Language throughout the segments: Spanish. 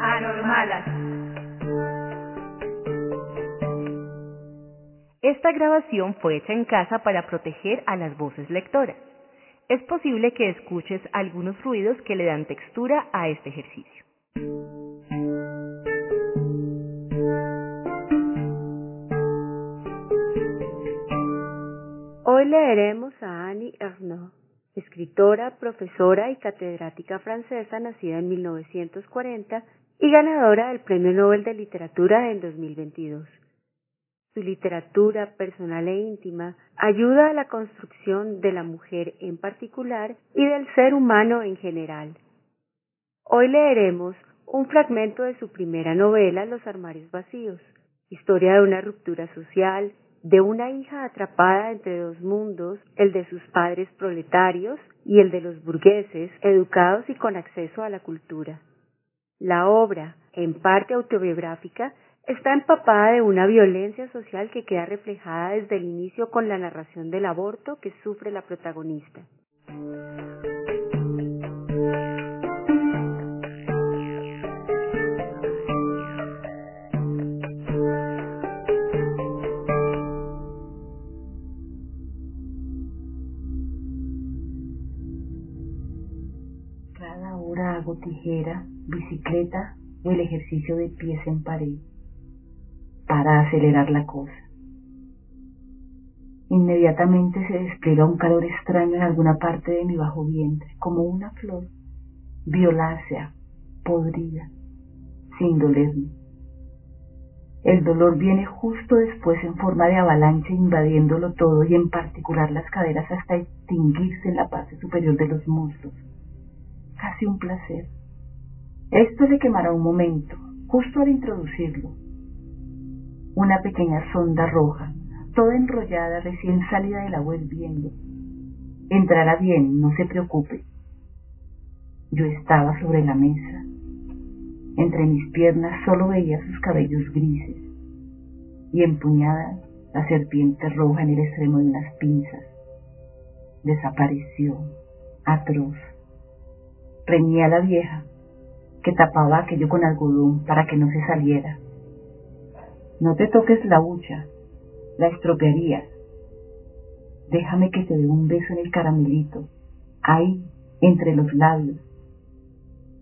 Anormalas. Esta grabación fue hecha en casa para proteger a las voces lectoras. Es posible que escuches algunos ruidos que le dan textura a este ejercicio. Hoy leeremos a Annie Ernaux, escritora, profesora y catedrática francesa nacida en 1940 y ganadora del Premio Nobel de Literatura en 2022. Su literatura personal e íntima ayuda a la construcción de la mujer en particular y del ser humano en general. Hoy leeremos un fragmento de su primera novela Los armarios vacíos, historia de una ruptura social, de una hija atrapada entre dos mundos, el de sus padres proletarios y el de los burgueses, educados y con acceso a la cultura. La obra, en parte autobiográfica, está empapada de una violencia social que queda reflejada desde el inicio con la narración del aborto que sufre la protagonista. Cada hora hago tijera, bicicleta o el ejercicio de pies en pared para acelerar la cosa. Inmediatamente se despliega un calor extraño en alguna parte de mi bajo vientre, como una flor, violácea, podrida, sin dolerme. El dolor viene justo después en forma de avalancha invadiéndolo todo y en particular las caderas hasta extinguirse en la parte superior de los muslos. Casi un placer. Esto le quemará un momento, justo al introducirlo, una pequeña sonda roja, toda enrollada, recién salida del agua hirviendo. Entrará bien, no se preocupe. Yo estaba sobre la mesa. Entre mis piernas solo veía sus cabellos grises y empuñada la serpiente roja en el extremo de unas pinzas. Desapareció, atroz. Reñía la vieja, que tapaba aquello con algodón para que no se saliera. No te toques la hucha, la estropearías. Déjame que te dé un beso en el caramelito, ahí, entre los labios.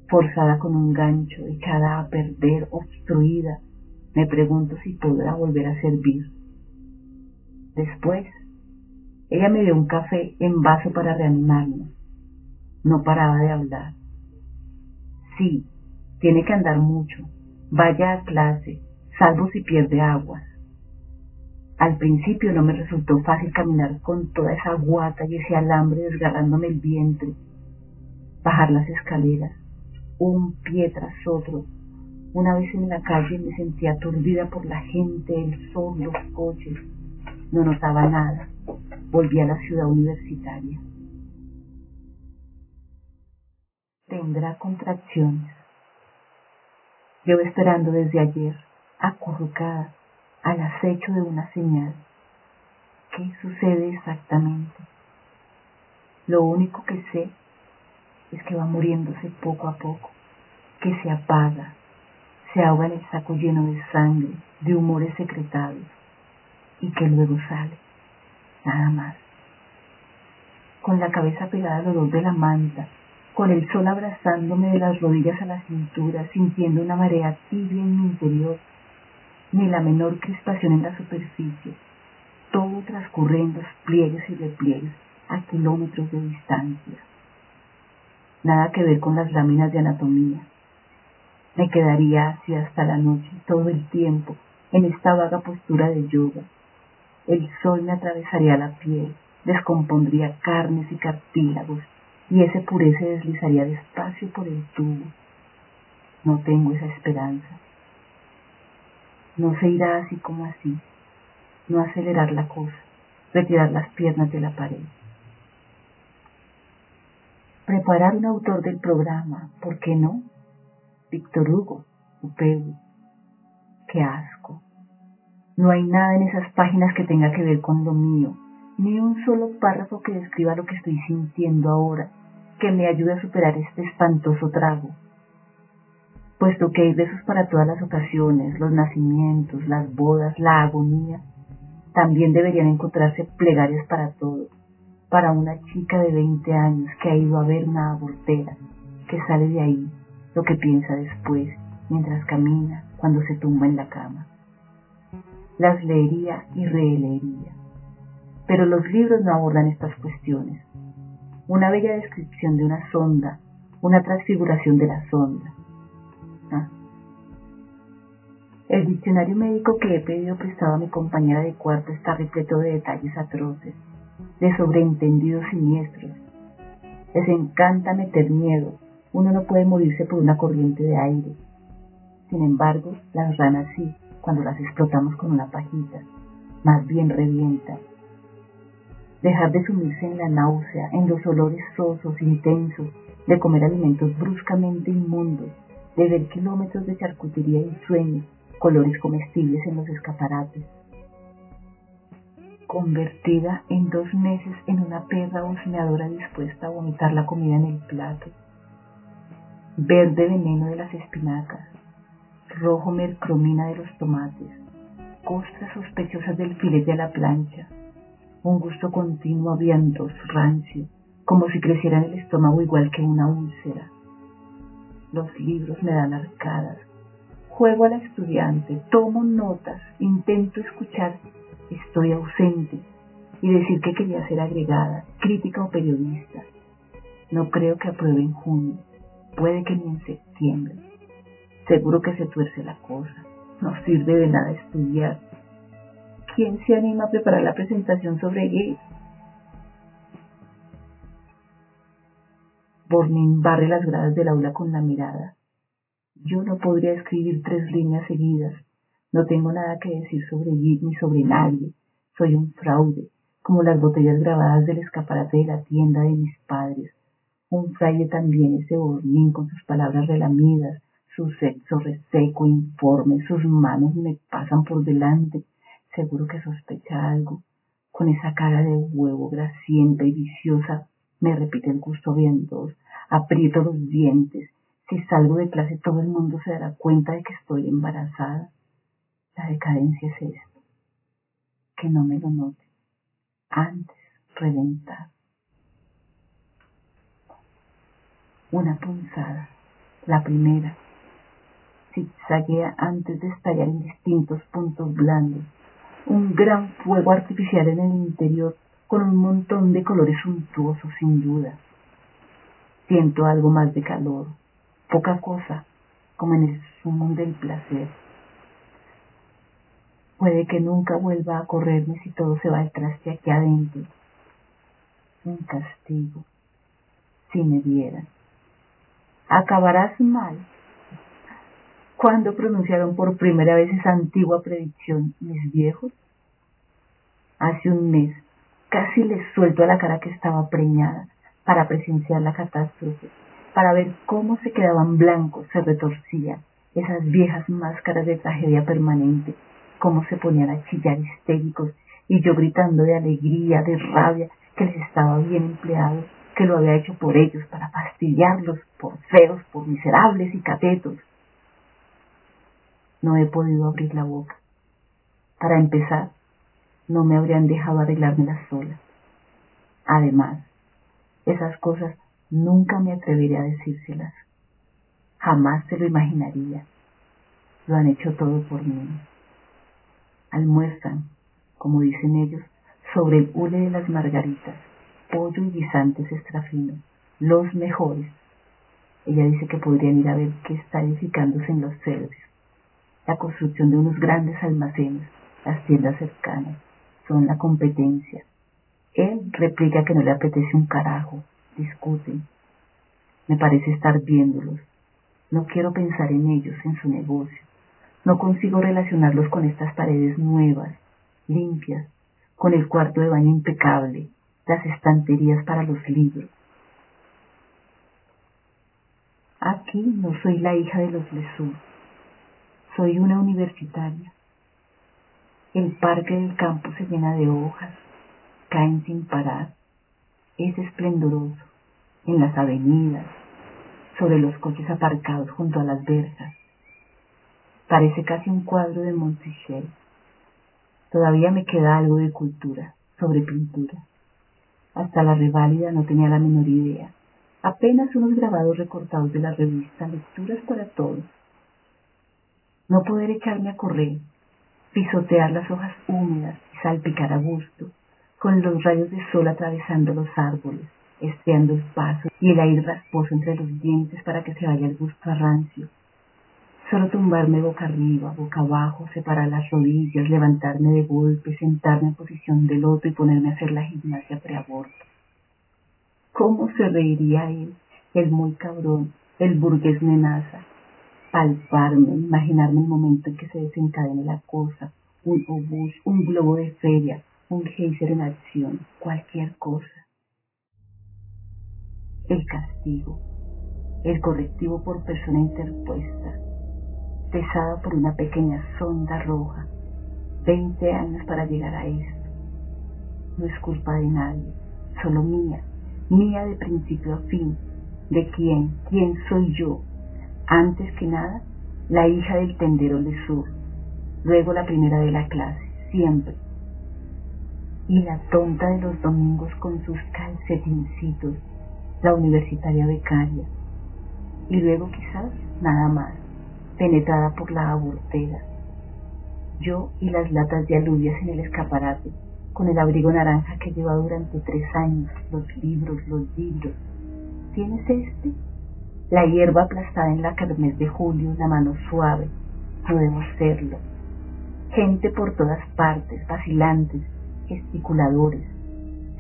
Forzada con un gancho, echada a perder, obstruida, me pregunto si podrá volver a servir. Después, ella me dio un café en vaso para reanimarnos. No paraba de hablar. Sí, tiene que andar mucho. Vaya a clase, salvo si pierde aguas. Al principio no me resultó fácil caminar con toda esa guata y ese alambre desgarrándome el vientre, bajar las escaleras, un pie tras otro. Una vez en la calle me sentía aturdida por la gente, el sol, los coches. No notaba nada. Volví a la ciudad universitaria. Tendrá contracciones. Llevo esperando desde ayer acurrucada al acecho de una señal. ¿Qué sucede exactamente? Lo único que sé es que va muriéndose poco a poco, que se apaga, se ahoga en el saco lleno de sangre, de humores secretados, y que luego sale, nada más. Con la cabeza pegada al olor de la manta, con el sol abrazándome de las rodillas a la cintura, sintiendo una marea tibia en mi interior, ni la menor crispación en la superficie, todo transcurre en pliegues y repliegues a kilómetros de distancia. Nada que ver con las láminas de anatomía. Me quedaría así hasta la noche, todo el tiempo, en esta vaga postura de yoga. El sol me atravesaría la piel, descompondría carnes y cartílagos, y ese puré se deslizaría despacio por el tubo. No tengo esa esperanza. No se irá así como así. No acelerar la cosa, retirar las piernas de la pared. Preparar un autor del programa, ¿por qué no? Víctor Hugo, Upeu. Qué asco. No hay nada en esas páginas que tenga que ver con lo mío, ni un solo párrafo que describa lo que estoy sintiendo ahora, que me ayude a superar este espantoso trago. Puesto que hay besos para todas las ocasiones, los nacimientos, las bodas, la agonía, también deberían encontrarse plegarias para todo, para una chica de 20 años que ha ido a ver una abortera, que sale de ahí, lo que piensa después, mientras camina, cuando se tumba en la cama. Las leería y releería pero los libros no abordan estas cuestiones. Una bella descripción de una sonda, una transfiguración de la sonda. Ah. El diccionario médico que he pedido prestado a mi compañera de cuarto está repleto de detalles atroces, de sobreentendidos siniestros. Les encanta meter miedo. Uno no puede morirse por una corriente de aire. Sin embargo, las ranas sí, cuando las explotamos con una pajita. Más bien revientan dejar de sumirse en la náusea, en los olores sosos, intensos, de comer alimentos bruscamente inmundos, de ver kilómetros de charcutería y sueños, colores comestibles en los escaparates. Convertida en dos meses en una perra husmeadora dispuesta a vomitar la comida en el plato. Verde veneno de las espinacas, rojo mercromina de los tomates, costras sospechosas del filete a la plancha, un gusto continuo avientos, rancio, como si creciera en el estómago igual que una úlcera. Los libros me dan arcadas. Juego a la estudiante, tomo notas, intento escuchar, estoy ausente y decir que quería ser agregada, crítica o periodista. No creo que apruebe en junio, puede que ni en septiembre. Seguro que se tuerce la cosa, no sirve de nada estudiar ¿Quién se anima a preparar la presentación sobre gays? Bornin barre las gradas del aula con la mirada. Yo no podría escribir tres líneas seguidas. No tengo nada que decir sobre Git ni sobre nadie. Soy un fraude, como las botellas grabadas del escaparate de la tienda de mis padres. Un fraile también ese Bornin con sus palabras relamidas, su sexo reseco, informe, sus manos me pasan por delante Seguro que sospecha algo. Con esa cara de huevo grasienta y viciosa, me repite el gusto vientos, aprieto los dientes. Si salgo de clase todo el mundo se dará cuenta de que estoy embarazada. La decadencia es esto. Que no me lo note. Antes reventar. Una punzada, la primera, zigzaguea antes de estallar en distintos puntos blandos un gran fuego artificial en el interior con un montón de colores suntuosos sin duda. Siento algo más de calor, poca cosa, como en el sumo del placer. Puede que nunca vuelva a correrme si todo se va detrás de aquí adentro. Un castigo, si me vieran. Acabarás mal. ¿Cuándo pronunciaron por primera vez esa antigua predicción mis viejos? Hace un mes, casi les suelto a la cara que estaba preñada para presenciar la catástrofe, para ver cómo se quedaban blancos, se retorcían esas viejas máscaras de tragedia permanente, cómo se ponían a chillar histéricos y yo gritando de alegría, de rabia, que les estaba bien empleado, que lo había hecho por ellos, para fastidiarlos, por feos, por miserables y catetos no he podido abrir la boca. Para empezar, no me habrían dejado arreglármela sola. Además, esas cosas nunca me atrevería a decírselas. Jamás se lo imaginaría. Lo han hecho todo por mí. Almuerzan, como dicen ellos, sobre el hule de las margaritas, pollo y guisantes extrafinos, los mejores. Ella dice que podrían ir a ver qué está edificándose en los cerdos la construcción de unos grandes almacenes, las tiendas cercanas, son la competencia. Él replica que no le apetece un carajo, discuten. Me parece estar viéndolos. No quiero pensar en ellos, en su negocio. No consigo relacionarlos con estas paredes nuevas, limpias, con el cuarto de baño impecable, las estanterías para los libros. Aquí no soy la hija de los Lesur, soy una universitaria. El parque del campo se llena de hojas, caen sin parar. Es esplendoroso en las avenidas, sobre los coches aparcados junto a las verjas. Parece casi un cuadro de Monticello. Todavía me queda algo de cultura sobre pintura. Hasta la reválida no tenía la menor idea. Apenas unos grabados recortados de la revista Lecturas para Todos. No poder echarme a correr, pisotear las hojas húmedas y salpicar a gusto, con los rayos de sol atravesando los árboles, estriando el paso y el aire rasposo entre los dientes para que se vaya el gusto a rancio. Solo tumbarme boca arriba, boca abajo, separar las rodillas, levantarme de golpe, sentarme en posición de loto y ponerme a hacer la gimnasia preaborto. ¿Cómo se reiría él, el muy cabrón, el burgués menaza? Palparme, imaginarme el momento en que se desencadene la cosa, un obús, un globo de feria, un geyser en acción, cualquier cosa. El castigo, el correctivo por persona interpuesta, pesada por una pequeña sonda roja, veinte años para llegar a esto. No es culpa de nadie, solo mía, mía de principio a fin. ¿De quién? ¿Quién soy yo? Antes que nada, la hija del tendero de sur, luego la primera de la clase, siempre. Y la tonta de los domingos con sus calcetincitos, la universitaria becaria. Y luego quizás nada más penetrada por la abortera. Yo y las latas de alubias en el escaparate, con el abrigo naranja que lleva durante tres años, los libros, los libros. ¿Tienes este? La hierba aplastada en la carmes de julio, la mano suave. Podemos serlo. Gente por todas partes, vacilantes, gesticuladores.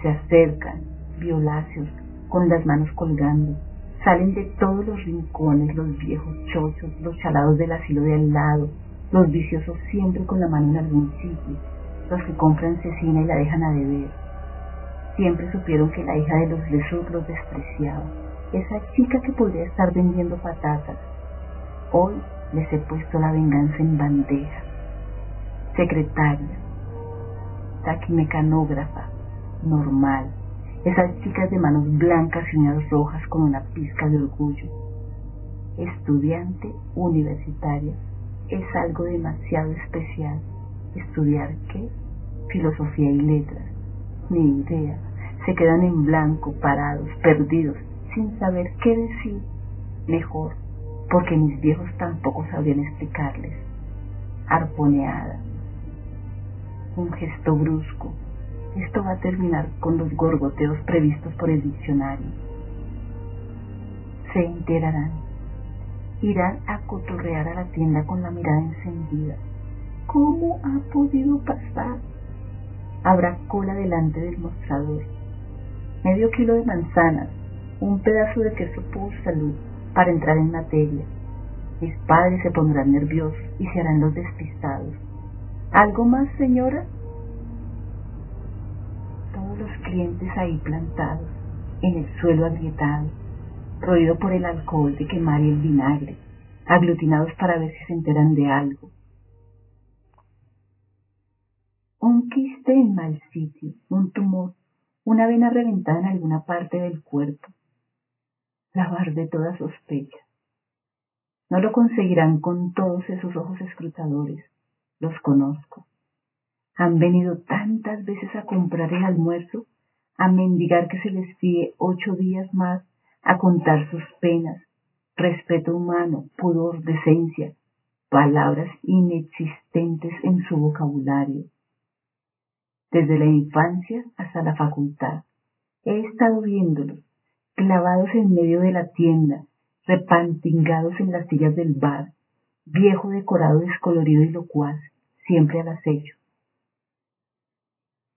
Se acercan, violáceos, con las manos colgando, Salen de todos los rincones los viejos chochos, los chalados del asilo de al lado, los viciosos siempre con la mano en algún sitio, los que compran cecina y la dejan a beber. Siempre supieron que la hija de los Lesur los despreciaba, esa chica que podría estar vendiendo patatas. Hoy les he puesto la venganza en bandeja. Secretaria, taquimecanógrafa, normal, esas chicas de manos blancas y uñas rojas con una pizca de orgullo. Estudiante universitaria es algo demasiado especial. ¿Estudiar qué? Filosofía y letras. Ni idea. Se quedan en blanco, parados, perdidos, sin saber qué decir. Mejor, porque mis viejos tampoco sabrían explicarles. Arponeada. Un gesto brusco, esto va a terminar con los gorgoteos previstos por el diccionario. Se enterarán. Irán a cotorrear a la tienda con la mirada encendida. ¿Cómo ha podido pasar? Habrá cola delante del mostrador. Medio kilo de manzanas, un pedazo de queso por salud para entrar en materia. Mis padres se pondrán nerviosos y se harán los despistados. ¿Algo más, señora? los clientes ahí plantados, en el suelo agrietado, roído por el alcohol de quemar y el vinagre, aglutinados para ver si se enteran de algo. Un quiste en mal sitio, un tumor, una vena reventada en alguna parte del cuerpo. Lavar de toda sospecha. No lo conseguirán con todos esos ojos escrutadores. Los conozco han venido tantas veces a comprar el almuerzo, a mendigar que se les fíe ocho días más, a contar sus penas, respeto humano, pudor, decencia, palabras inexistentes en su vocabulario. Desde la infancia hasta la facultad, he estado viéndolos, clavados en medio de la tienda, repantingados en las sillas del bar, viejo decorado descolorido y locuaz, siempre al acecho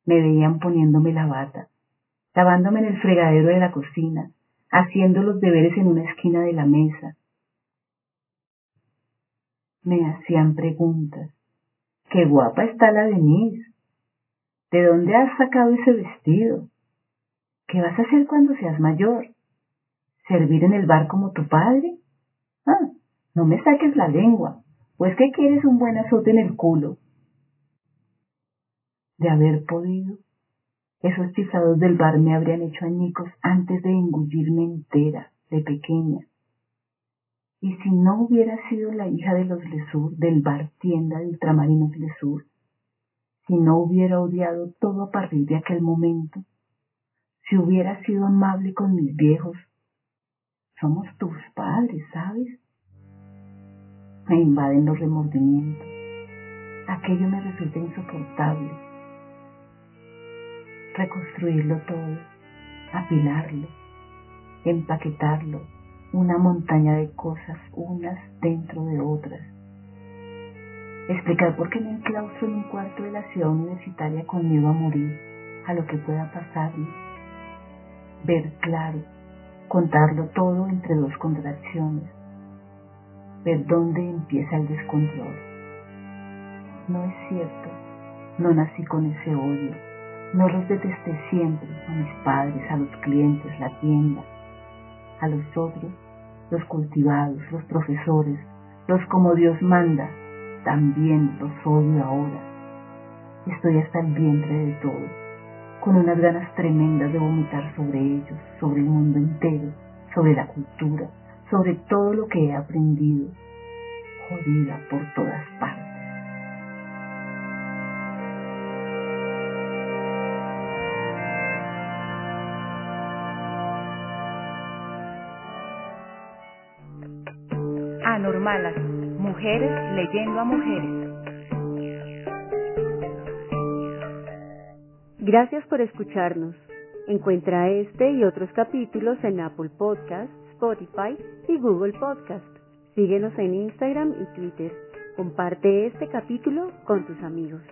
me veían poniéndome la bata, lavándome en el fregadero de la cocina, haciendo los deberes en una esquina de la mesa. Me hacían preguntas. Qué guapa está la Denise. ¿De dónde has sacado ese vestido? ¿Qué vas a hacer cuando seas mayor? ¿Servir en el bar como tu padre? Ah, no me saques la lengua, pues que quieres un buen azote en el culo. De haber podido, esos chiflados del bar me habrían hecho añicos antes de engullirme entera, de pequeña. Y si no hubiera sido la hija de los Lesur, del bar tienda de ultramarinos Lesur, si no hubiera odiado todo a partir de aquel momento, si hubiera sido amable con mis viejos, somos tus padres, ¿sabes? Me invaden los remordimientos. Aquello me resulta insoportable. Reconstruirlo todo, apilarlo, empaquetarlo, una montaña de cosas unas dentro de otras. Explicar por qué me enclaustro en un cuarto de la ciudad universitaria con miedo a morir, a lo que pueda pasarme. Ver claro, contarlo todo entre dos contracciones. Ver dónde empieza el descontrol. No es cierto, no nací con ese odio, no los detesté siempre, a mis padres, a los clientes, la tienda, a los otros, los cultivados, los profesores, los como Dios manda, también los odio ahora. Estoy hasta el vientre de todo, con unas ganas tremendas de vomitar sobre ellos, sobre el mundo entero, sobre la cultura, sobre todo lo que he aprendido, jodida por todas partes. Anormalas, mujeres leyendo a mujeres. Gracias por escucharnos. Encuentra este y otros capítulos en Apple Podcast, Spotify y Google Podcast. Síguenos en Instagram y Twitter. Comparte este capítulo con tus amigos.